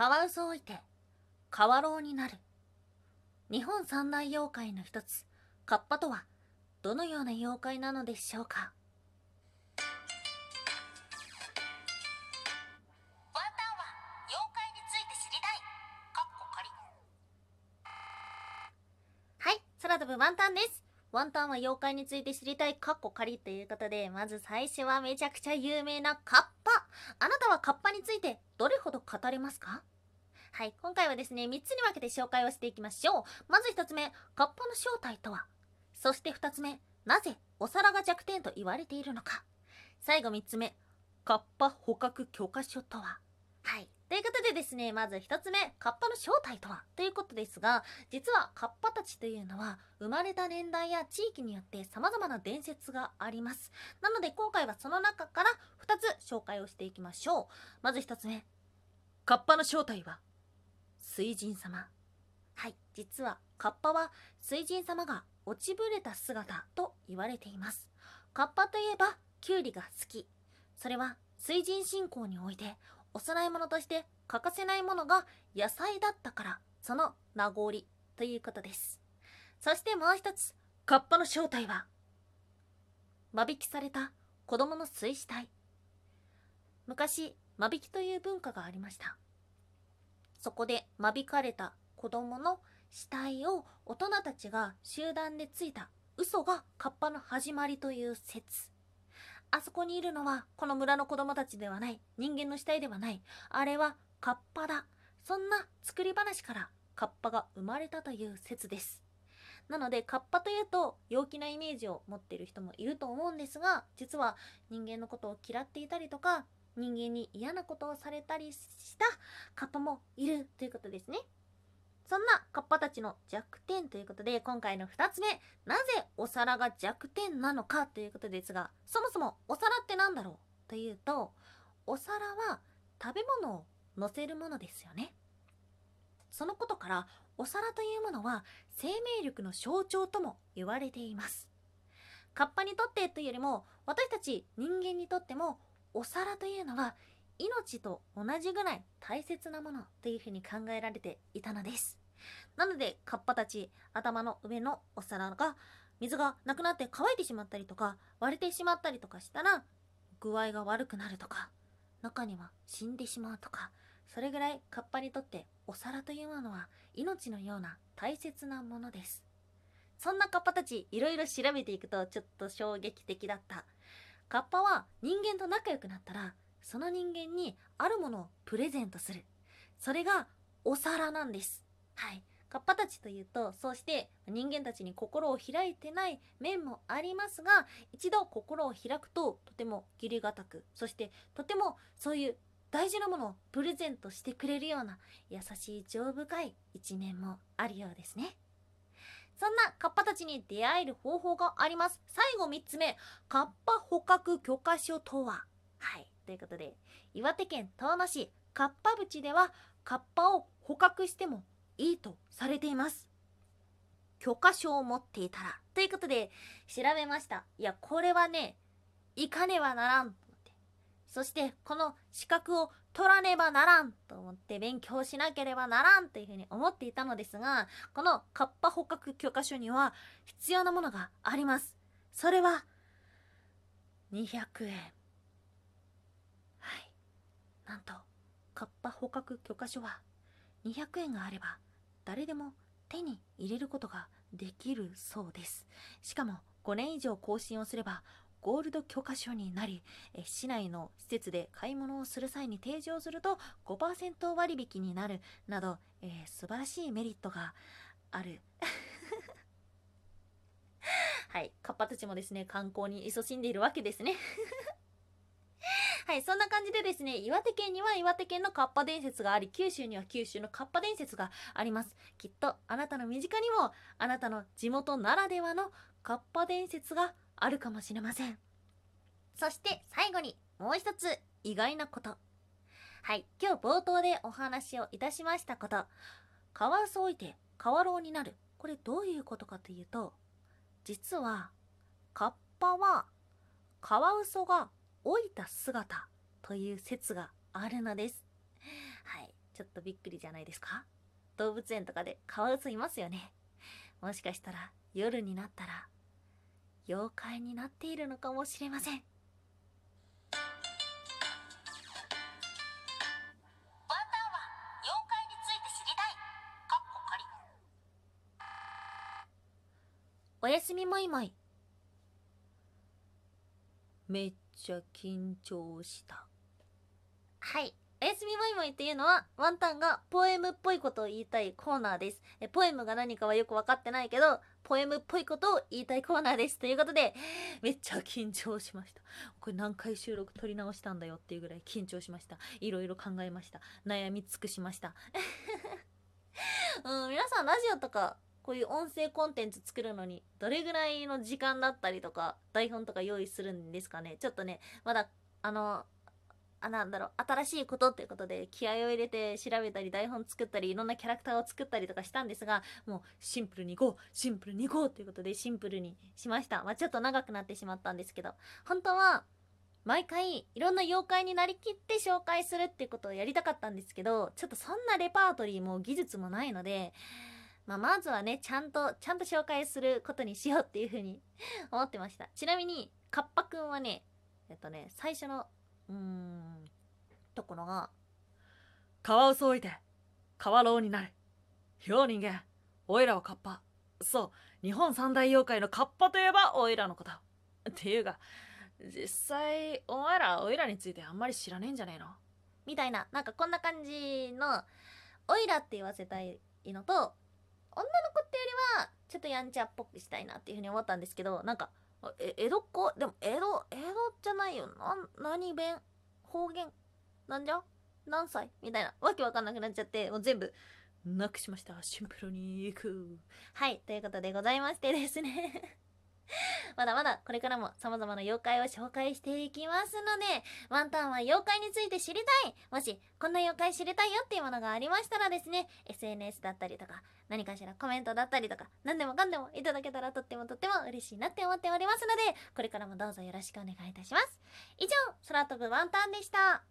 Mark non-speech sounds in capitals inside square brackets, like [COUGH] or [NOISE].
カワウソを置いてカワロウになる。日本三大妖怪の一つカッパとはどのような妖怪なのでしょうか。ワンタンは妖怪について知りたい。かっこ仮。はい空飛ぶワンタンです。ワンタンは妖怪について知りたいカッコ仮ということでまず最初はめちゃくちゃ有名なカッパあなたはカッパについてどれほど語れますか？はい、今回はですね、3つに分けて紹介をしていきましょう。まず1つ目、カッパの正体とは？そして2つ目、なぜお皿が弱点と言われているのか？最後3つ目、カッパ捕獲許可書とは？はい。ということでですね、まず1つ目、カッパの正体とは？ということですが、実はカッパたちというのは、生まれた年代や地域によって様々な伝説があります。なので今回はその中から2つ紹介をしていきましょう。まず1つ目、カッパの正体は、水神様。はい、実はカッパは水神様が落ちぶれた姿と言われています。カッパといえば、キュウリが好き。それは水神信仰において、お供え物として欠かせないものが野菜だったからその名残ということです。そしてもう一つカッパの正体は間引きされた子供の水死体。昔間引きという文化がありました。そこで間引かれた子供の死体を大人たちが集団でついた嘘がカッパの始まりという説。あそこにいるのはこの村の子供たちではない。人間の死体ではない。あれはカッパだ。そんな作り話からカッパが生まれたという説です。なのでカッパというと陽気なイメージを持っている人もいると思うんですが実は人間のことを嫌っていたりとか人間に嫌なことをされたりしたカッパもいるということですね。そんなカッパたちの弱点ということで今回の2つ目なぜお皿が弱点なのかということですがそもそもお皿って何だろうというとお皿は食べ物を乗せるものですよね。そのことからお皿というものは生命力の象徴とも言われています。カッパにとってというよりも私たち人間にとってもお皿というのは命と同じぐらい大切なものというふうに考えられていたのです。なのでカッパたち頭の上のお皿が水がなくなって乾いてしまったりとか割れてしまったりとかしたら具合が悪くなるとか中には死んでしまうとかそれぐらいカッパにとってお皿というものは命のような大切なものです。そんなカッパたちいろいろ調べていくとちょっと衝撃的だった。カッパは人間と仲良くなったらその人間にあるものをプレゼントする。それがお皿なんです。はい。カッパたちというとそうして人間たちに心を開いてない面もありますが一度心を開くととても義理がたくそしてとてもそういう大事なものをプレゼントしてくれるような優しい情深い一面もあるようですね。そんなカッパたちに出会える方法があります。最後3つ目カッパ捕獲許可書とは。はい。ということで岩手県遠野市カッパ淵ではカッパを捕獲してもいいとされています。許可証を持っていたら。ということで調べました。いやこれはね行かねばならんと思って。そしてこの資格を取らねばならんと思って勉強しなければならんというふうに思っていたのですがこのカッパ捕獲許可書には必要なものがあります。それは200円はい。なんとカッパ捕獲許可書は200円があれば誰でも手に入れることができるそうです。しかも5年以上更新をすればゴールド許可証になり市内の施設で買い物をする際に提示をすると5%割引になるなど、えー、素晴らしいメリットがある。[LAUGHS] はいカッパたちもですね観光に勤しんでいるわけですね。はい、そんな感じでですね、岩手県には岩手県のカッパ伝説があり、九州には九州のカッパ伝説があります。きっとあなたの身近にも、あなたの地元ならではのカッパ伝説があるかもしれません。そして最後にもう一つ意外なこと。はい、今日冒頭でお話をいたしましたこと。カワウソ置いてカワロウになる。これどういうことかというと、実はカッパはカワウソが老いた姿という説があるのです。はい。ちちょっとびっくりじゃないですか？動物園とかでカワウソいますよね。もしかしたら夜になったら妖怪になっているのかもしれません。ワンタンは妖怪について知りたい。かっこ仮。おやすみもいもいめっちゃ緊張した。はい。おやすみもいもいっていうのはワンタンがポエムっぽいことを言いたいコーナーです。えポエムが何かはよく分かってないけどポエムっぽいことを言いたいコーナーです。ということで [LAUGHS] めっちゃ緊張しました。これ何回収録撮り直したんだよっていうぐらい緊張しました。いろいろ考えました。悩み尽くしました。[LAUGHS] うん皆さんラジオとかこういう音声コンテンツ作るのにどれぐらいの時間だったりとか台本とか用意するんですかね？ちょっとねまだあのあなんだろう新しいことっていうことで気合を入れて調べたり台本作ったりいろんなキャラクターを作ったりとかしたんですがもうシンプルにいこうシンプルにいこうということでシンプルにしました。まあちょっと長くなってしまったんですけど。本当は毎回いろんな妖怪になりきって紹介するっていうことをやりたかったんですけどちょっとそんなレパートリーも技術もないのでまあ、まずはね、ちゃんと、ちゃんと紹介することにしようっていうふうに [LAUGHS] 思ってました。ちなみに、カッパくんはね、えっとね、最初の、うーん、ところが、カワウソ置いて、カワロウになれ。よう人間、おいらはカッパ。そう、日本三大妖怪のカッパといえばおいらのこと。っていうか、実際、お前らおいらについてあんまり知らねえんじゃねえの？みたいな、なんかこんな感じの、おいらって言わせたいのと、女の子ってよりはちょっとやんちゃっぽくしたいなっていうふうに思ったんですけどなんかえ江戸っ子？でも江戸江戸じゃないよ。な何弁方言なんじゃ？何歳？みたいな。わけわかんなくなっちゃってもう全部なくしました。シンプルにいく。はい。ということでございましてですね。[LAUGHS] まだまだこれからも様々な妖怪を紹介していきますので、ワンタンは妖怪について知りたいもし、こんな妖怪知りたいよっていうものがありましたらですね、SNS だったりとか、何かしらコメントだったりとか、何でもかんでもいただけたらとってもとっても嬉しいなって思っておりますので、これからもどうぞよろしくお願いいたします。以上、空飛ぶワンタンでした。